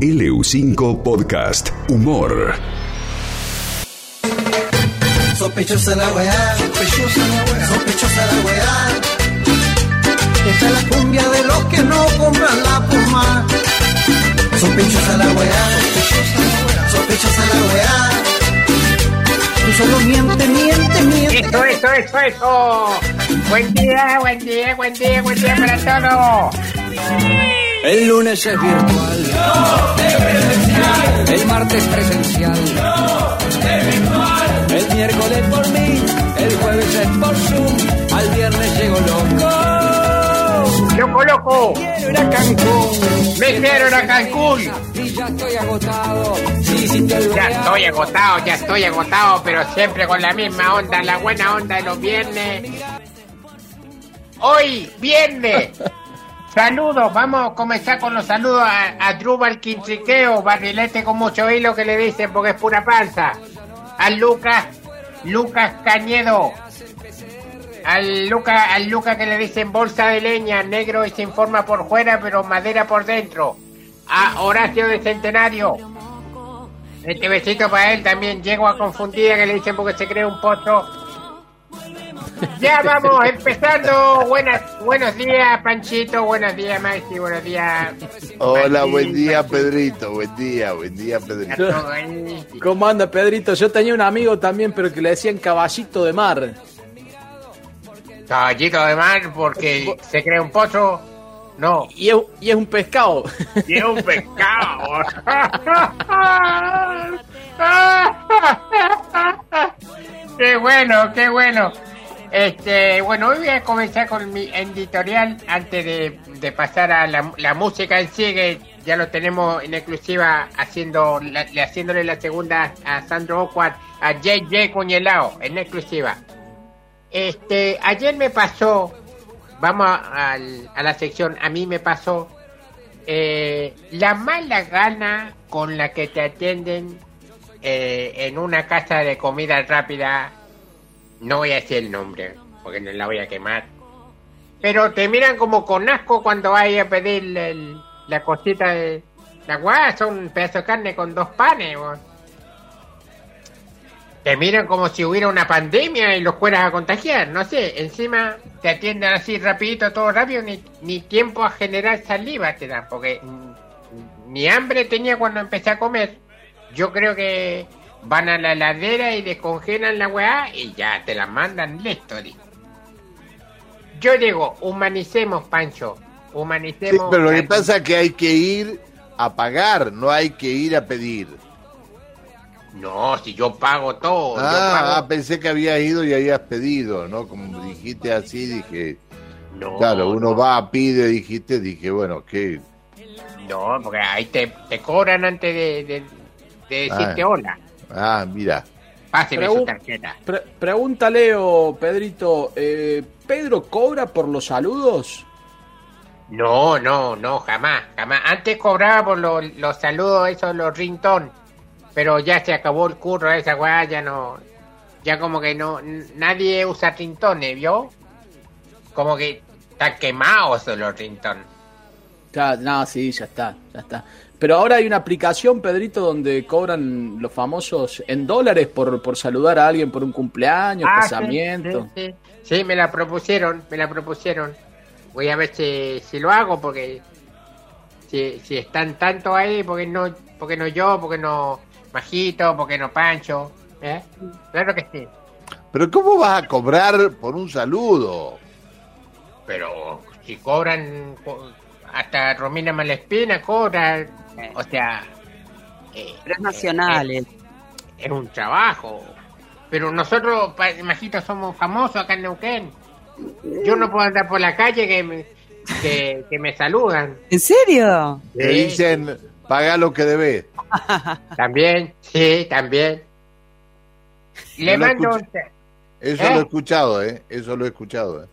LU5 Podcast Humor. Sospechosa la weá, sospechosa la weá, sospechosa la weá. Esta es la cumbia de los que no compran la puma. Sospechosa la weá, sospechosa la weá. Tú solo miente, miente, miente. Eso, eso, eso, eso. Buen día, buen día, buen día, buen día para todos. El lunes es virtual. El martes presencial. El miércoles por mí. El jueves es por Zoom. Al viernes llego loco. Loco, loco. Quiero ir a Cancún. Me quiero ir a Cancún. Y ya estoy agotado. Sí, te Ya estoy agotado, ya estoy agotado, pero siempre con la misma onda, la buena onda de los viernes. Hoy, viernes. Saludos, vamos a comenzar con los saludos a, a Drubal Quintriqueo, barrilete con mucho hilo que le dicen porque es pura panza. A Lucas, Lucas Cañedo. Al Lucas, al Lucas que le dicen bolsa de leña, negro y sin forma por fuera, pero madera por dentro. A Horacio de Centenario. Este besito para él también. Llego a confundida que le dicen porque se cree un pozo. Ya vamos empezando. Buenas, buenos días, Panchito. Buenos días, Maxi. Buenos días. Hola, Maxi. buen día, Pedrito. Buen día, buen día, Pedrito. ¿Cómo anda, Pedrito? Yo tenía un amigo también, pero que le decían caballito de mar. Caballito de mar porque se cree un pozo. No, Y es, y es un pescado. y es un pescado. qué bueno, qué bueno. Este, bueno, hoy voy a comenzar con mi editorial antes de, pasar a la, la música en sí, que ya lo tenemos en exclusiva haciendo la- le- haciéndole la segunda a Sandro Ocuar, a JJ Cuñelao, en exclusiva. Este, ayer me pasó, vamos a, a la sección, a mí me pasó eh, la mala gana con la que te atienden eh, en una casa de comida rápida, no voy a decir el nombre, porque no la voy a quemar, pero te miran como con asco cuando vayas a pedir el- la cosita de... La guay, son un pedazo de carne con dos panes. Te miran como si hubiera una pandemia y los fueras a contagiar, no sé, encima te atienden así rapidito, todo rápido, ni, tiempo a generar saliva te dan, porque ni hambre tenía cuando empecé a comer. Yo creo que van a la heladera y descongelan la weá y ya te la mandan listo, digo. Yo digo, humanicemos, Pancho, Sí, humanicemos. pero lo que pasa es que hay que ir a pagar, no hay que ir a pedir. No, si yo pago todo, yo Ah, pago... ah, pensé que habías ido y habías pedido, ¿no? Como dijiste así, dije, No, claro, uno no. va, pide, dijiste, dije, bueno, ¿qué? No, porque ahí te, te cobran antes de, de, de decirte Ah. hola. Ah, mira. Páseme Pregun- su tarjeta. Pre- pregúntale, o Pedrito, eh, ¿Pedro cobra por los saludos? No, no, no, jamás, jamás. Antes cobraba por los, los saludos, esos, los rington. Pero ya se acabó el curro, esa weá ya no. Ya como que no. Nadie usa ringtones, ¿vio? Como que están quemados los rington. Ya, no, sí, ya está, ya está. Pero ahora hay una aplicación, Pedrito, donde cobran los famosos en dólares por, por saludar a alguien por un cumpleaños, Ah, sí, casamiento. Sí, sí. Sí, me la propusieron, me la propusieron. Voy a ver si, si lo hago porque si, si están tanto ahí, porque no, porque no yo, porque no Majito, porque no Pancho, ¿eh? Claro que sí. Pero ¿cómo vas a cobrar por un saludo? Pero si cobran co- hasta Romina Malespina cobra, o sea, eh, Pero es nacional. eh, eh. es un trabajo. Pero nosotros, Majito, somos famosos acá en Neuquén. Yo no puedo andar por la calle que me, que, que me saludan. ¿En serio? Te Sí. dicen, paga lo que debes. También, sí, también. Le No mando Eso ¿Eh? lo he escuchado, ¿eh? Eso lo he escuchado, ¿eh?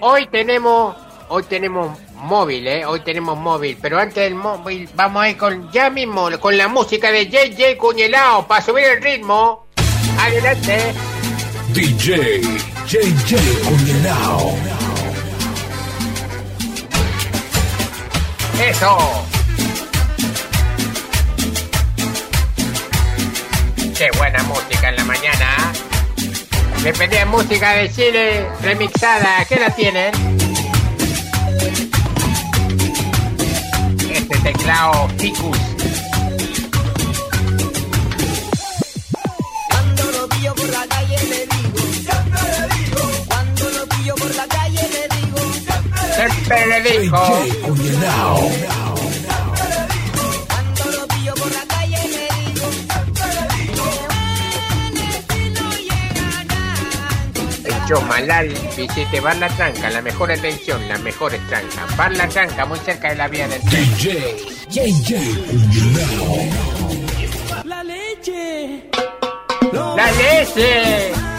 Hoy tenemos, hoy tenemos móvil, ¿eh? Hoy tenemos móvil. Pero antes del móvil, vamos a ir con ya mismo, con la música de JJ Cuñelao, para subir el ritmo. Adelante. DJ JJ Cuñelao. Eso. Qué buena música en la mañana. ¿eh? Me pedían música de Chile remixada. ¿Qué la tienen? Teclado Ficus. Cuando lo pillo por la calle le digo, siempre le digo. Cuando lo pillo por la calle le digo, Siempre le cuando Chomalal, visite Bar La Tranca, la mejor atención, las mejores trancas. Bar La Tranca, muy cerca de la vía del tren. DJ, DJ la leche. ¡La leche!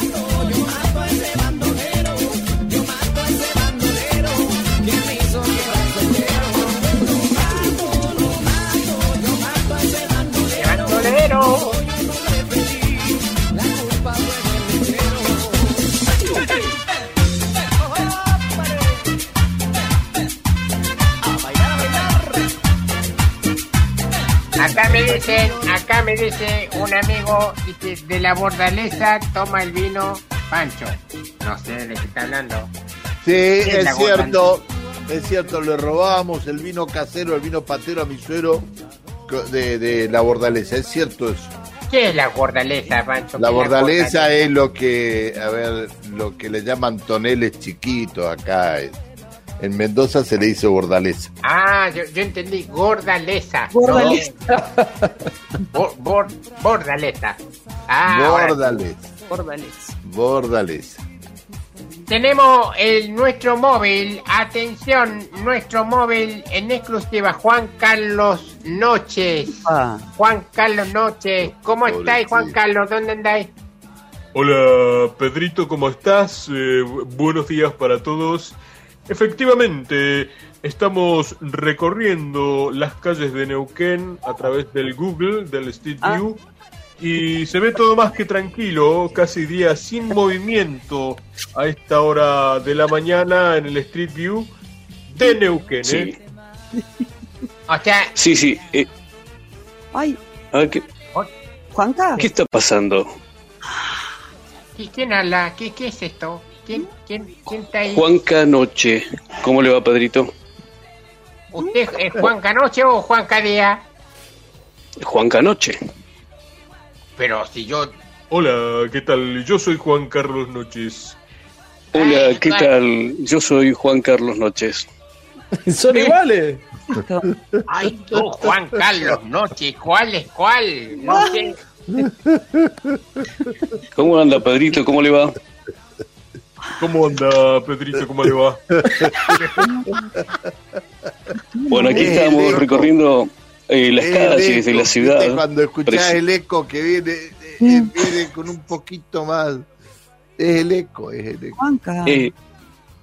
Dicen, acá me dice un amigo dice, de la bordaleza toma el vino Pancho. No sé de qué está hablando. Sí, es cierto, es cierto, le robamos el vino casero, el vino patero a mi suero de, de la bordaleza, es cierto eso. ¿Qué es la bordaleza, Pancho? La ¿Qué es bordaleza es lo que, a ver, lo que le llaman toneles chiquitos acá. En Mendoza se le dice bordaleza. Ah, yo, yo entendí, gordaleza. Gordaleza. No, Bor- bor- bordaleza. Ah, Bordaleza, Bordaleza. bordaleza. Tenemos el nuestro móvil, atención, nuestro móvil en exclusiva, Juan Carlos Noches. Ah, Juan Carlos Noches, ¿cómo Pobrecito. estáis, Juan Carlos? ¿Dónde andáis? Hola Pedrito, ¿cómo estás? Eh, bu- buenos días para todos. Efectivamente, estamos recorriendo las calles de Neuquén a través del Google, del Street Ah. View, y se ve todo más que tranquilo, casi día sin movimiento a esta hora de la mañana en el Street View de Neuquén. Sí, ¿eh? O sea, sí, sí. eh, ay, ¿qué, Juanca. qué está pasando? ¿qui- ¿quién habla? ¿Qué, qué es esto? ¿Quién, quién, quién está ahí? Juanca Noche. ¿Cómo le va, Pedrito? ¿Usted es Juan Canoche o Juan Cadía? Juanca Noche. Pero si yo... Hola, ¿qué tal? Yo soy Juan Carlos Noches. Hola, ¿qué Juan. tal? Yo soy Juan Carlos Noches. Son iguales. Ay, tú, Juan Carlos Noche, ¿cuál es cuál? No sé. ¿Cómo anda, Pedrito? ¿Cómo le va? ¿Cómo anda, Pedrito? ¿Cómo le va? Bueno, aquí estamos eco. recorriendo eh, las Es calles de la ciudad. ¿viste? Cuando escuchás el eco que viene, eh, eh, viene con un poquito más. Es el eco, es el eco. Juanca. Eh,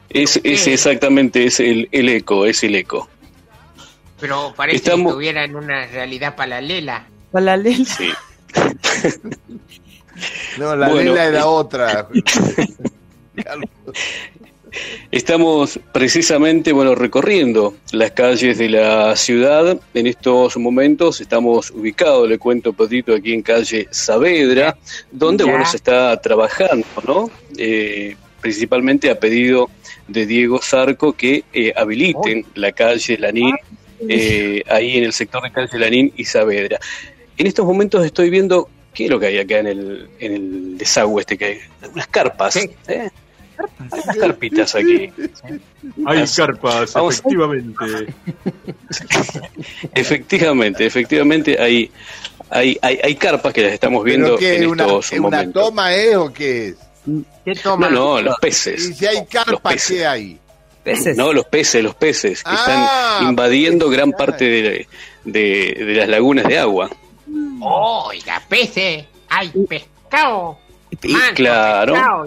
es, es exactamente, es el, el eco, es el eco. Pero parece Estamos- que estuviera en una realidad paralela. Balalela. Sí. No, la Bueno, lela era otra. Estamos precisamente, bueno, recorriendo las calles de la ciudad. En estos momentos estamos ubicados, le cuento Pedrito, aquí en calle Saavedra, donde, Ya. bueno, se está trabajando, ¿no? Eh, principalmente a pedido de Diego Zarco que eh, habiliten la calle Lanín, eh, ahí en el sector de calle Lanín y Saavedra. En estos momentos estoy viendo, ¿qué es lo que hay acá en el, en el desagüe este que hay? Unas carpas, Sí. ¿eh? Hay unas carpitas aquí. Hay carpas, vamos- efectivamente. Efectivamente, efectivamente hay, hay, hay, hay carpas que las estamos viendo ¿Pero qué? en ¿Una, estos una momentos. toma es o qué es? ¿Qué toma? No, no, los Y peces. si hay Los carpa, peces. ¿qué hay? Peces. No, los peces, los peces que Ah, están invadiendo peces, gran ah. parte de, de, de las lagunas de agua. Oiga, peces. Hay pescado. Manso, claro. pescado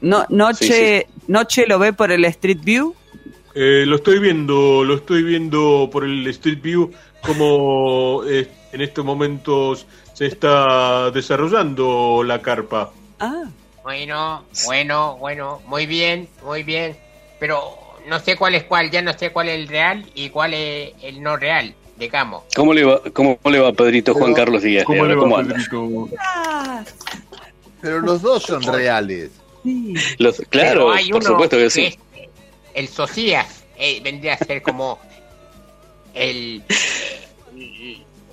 No, noche, noche lo ve por el Street View. Eh, lo estoy viendo, lo estoy viendo por el Street View como eh, en estos momentos se está desarrollando la carpa. Ah, Bueno, bueno, bueno, muy bien, muy bien. Pero no sé cuál es cuál, ya no sé cuál es el real y cuál es el no real. digamos. ¿Cómo le va, cómo le va Pedrito Juan Carlos Díaz? ¿Cómo le va, anda? Pedrito? Pero los dos son reales. Los- claro, hay por uno supuesto que sí. es el Socias, eh, vendría a ser como el,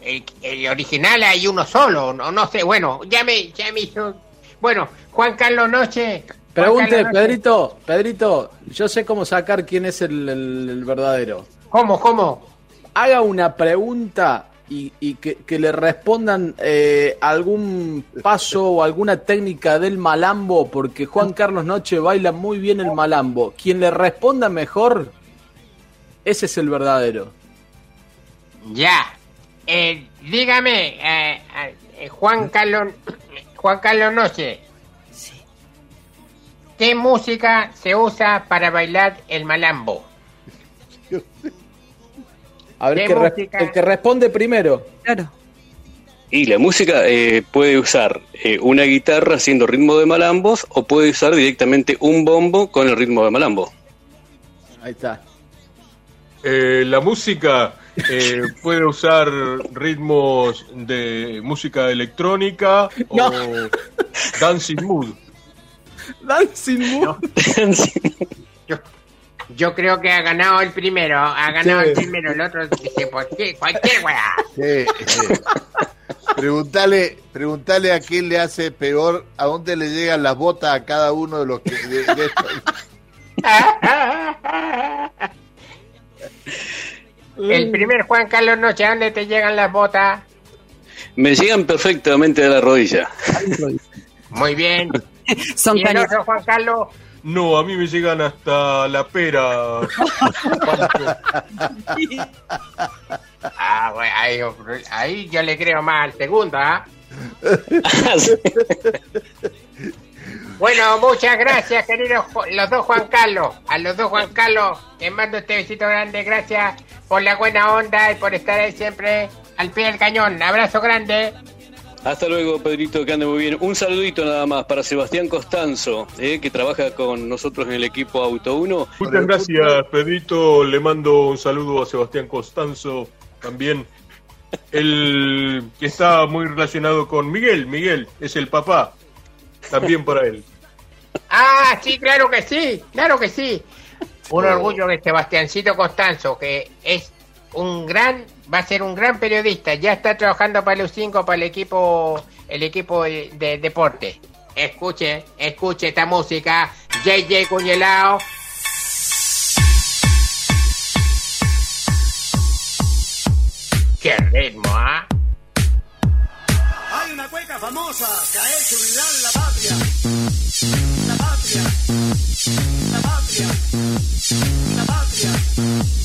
el, el original, hay uno solo, no, no sé, bueno, ya me, ya me hizo... Bueno, Juan Carlos Noche. Pregunte, Carlos Noche. Pedrito, Pedrito, yo sé cómo sacar quién es el, el- el verdadero. ¿Cómo, cómo? Haga una pregunta y, y que, que le respondan eh, algún paso o alguna técnica del malambo, porque Juan Carlos Noche baila muy bien el malambo. Quien le responda mejor, ese es el verdadero. Ya. Eh, dígame, eh, eh, Juan Carlos, Juan Carlos Noche. ¿Qué música se usa para bailar el malambo? A ver, el que responde primero. Claro. Y la música eh, puede usar eh, una guitarra haciendo ritmo de malambos o puede usar directamente un bombo con el ritmo de malambo. Ahí está. Eh, la música eh, puede usar ritmos de música electrónica No. o dancing mood. Dancing Moon. Yo, yo creo que ha ganado el primero, ha ganado Sí. el primero, el otro dice, ¿por qué? Cualquier weá. Sí, sí. Preguntale, preguntale a quién le hace peor, a dónde le llegan las botas a cada uno de los que de- de estos. El primer Juan Carlos Noche, ¿a dónde te llegan las botas? Me llegan perfectamente a la rodilla. Muy bien. Son ¿Y el cañas. otro Juan Carlos? No, a mí me llegan hasta la pera. Ah, bueno, ahí, ahí yo le creo más al segundo, ¿ah? Bueno, muchas gracias, queridos los dos Juan Carlos. A los dos Juan Carlos, les mando este besito grande. Gracias por la buena onda y por estar ahí siempre al pie del cañón. Abrazo grande. Hasta luego, Pedrito, que ande muy bien. Un saludito nada más para Sebastián Costanzo, eh, que trabaja con nosotros en el equipo Auto 1. Muchas gracias, Pedrito. Le mando un saludo a Sebastián Costanzo también. El que está muy relacionado con Miguel. Miguel es el papá. También para él. Ah, sí, claro que sí, claro que sí. Un orgullo de Sebastiancito Constanzo, que es un gran, va a ser un gran periodista. Ya está trabajando para los cinco, para el equipo, el equipo de, de deporte. Escuche, escuche esta música. JJ Cuñelao. Qué ritmo, ¿ah? Hay una cueca famosa que ha hecho la patria. La patria. La patria. La patria.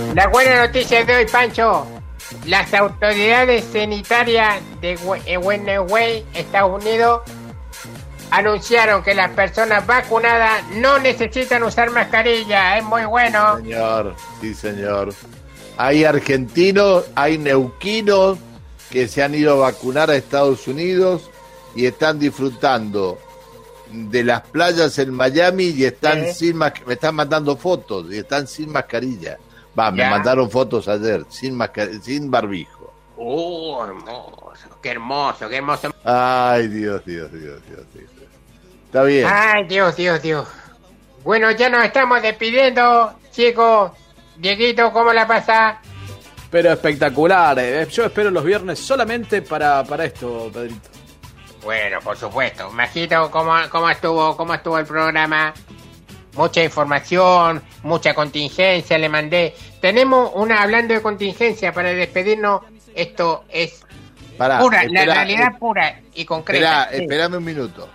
La buena noticia de hoy, Pancho. Las autoridades sanitarias de We- eh, Estados Unidos, anunciaron que las personas vacunadas no necesitan usar mascarilla. Es muy bueno. Señor, sí, señor. Hay argentinos, hay neuquinos que se han ido a vacunar a Estados Unidos y están disfrutando de las playas en Miami y están Sí. sin me están mandando fotos y están sin mascarilla. Va, me mandaron fotos ayer, sin sin barbijo. Uh, hermoso, qué hermoso, qué hermoso. Ay, Dios, Dios, Dios, Dios. Dios. Está bien. Ay, Dios, Dios, Dios. Bueno, ya nos estamos despidiendo, chicos. Dieguito, ¿cómo la pasa? Pero espectacular. eh. Yo espero los viernes solamente para, para esto, Pedrito. Bueno, por supuesto. Majito, ¿cómo, cómo estuvo cómo estuvo el programa? Mucha información, mucha contingencia le mandé. Tenemos una, hablando de contingencia, para despedirnos, esto es Pará, pura, espera, la realidad eh, pura y concreta. Espera, Sí. espérame un minuto.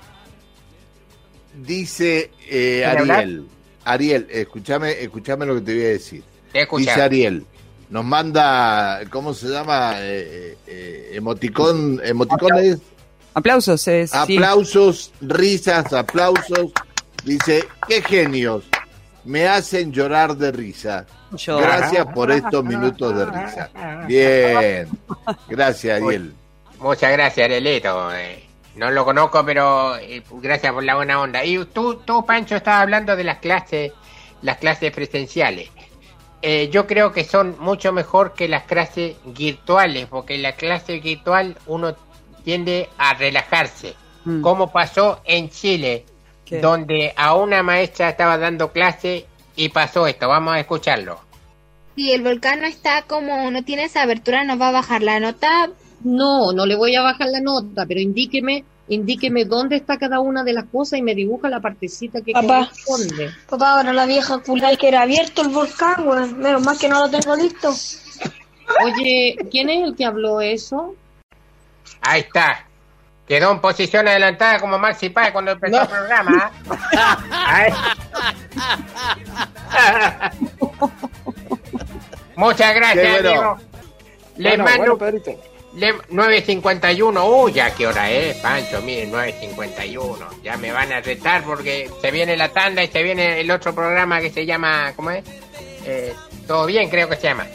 Dice eh. Ariel, Ariel, escúchame, escúchame lo que te voy a decir. Te escucha. Dice Ariel, nos manda, ¿cómo se llama? Eh, eh, emoticón, emoticones. Aplausos, eh, sí. Aplausos, risas, aplausos. Dice, qué genios. Me hacen llorar de risa. Gracias por estos minutos de risa. Bien. Gracias, Ariel. Muchas gracias, Arelito. eh, no lo conozco, pero eh, gracias por la buena onda. Y tú, tú, Pancho, estabas hablando de las clases, las clases presenciales. Eh, yo creo que son mucho mejor que las clases virtuales, porque en la clase virtual uno tiende a relajarse, Mm. como pasó en Chile, ¿Qué? donde a una maestra estaba dando clase y pasó esto. Vamos a escucharlo. Si el volcán no está como no tiene esa abertura, nos va a bajar la nota. No, no le voy a bajar la nota, pero indíqueme, indíqueme dónde está cada una de las cosas y me dibuja la partecita que Papá. corresponde. Papá, ahora la vieja culada que era abierto el volcán, weón. Menos mal que no lo tengo listo. Oye, ¿quién es el que habló eso? Ahí está. Quedó en posición adelantada como Maxi Paz cuando empezó el programa. Ahí. Muchas gracias, bueno. Diego. Les Bueno, mando bueno, Pedrito. le- 9.51. Uy, ya qué hora es, Pancho. Miren, 9.51. Ya me van a retar porque se viene la tanda y se viene el otro programa que se llama. ¿Cómo es? Eh, Todo bien, creo que se llama.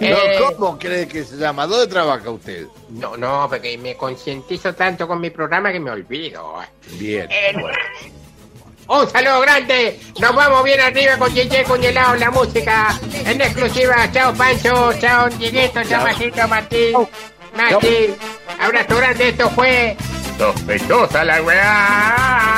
Eh, No, ¿Cómo cree que se llama? ¿Dónde trabaja usted? no, no, porque me concientizo tanto con mi programa que me olvido. Bien. Eh, Un saludo grande. Nos vamos bien arriba con JJ Cuñelado, la música en exclusiva. Chao Pancho, chao Dieguito, chao Majito, Martín. Martín, abrazo grande. Esto fue Sospechosa la weá.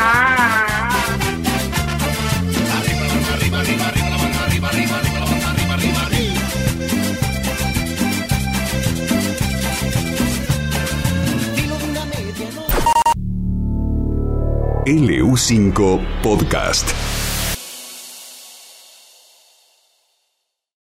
LU5 Podcast.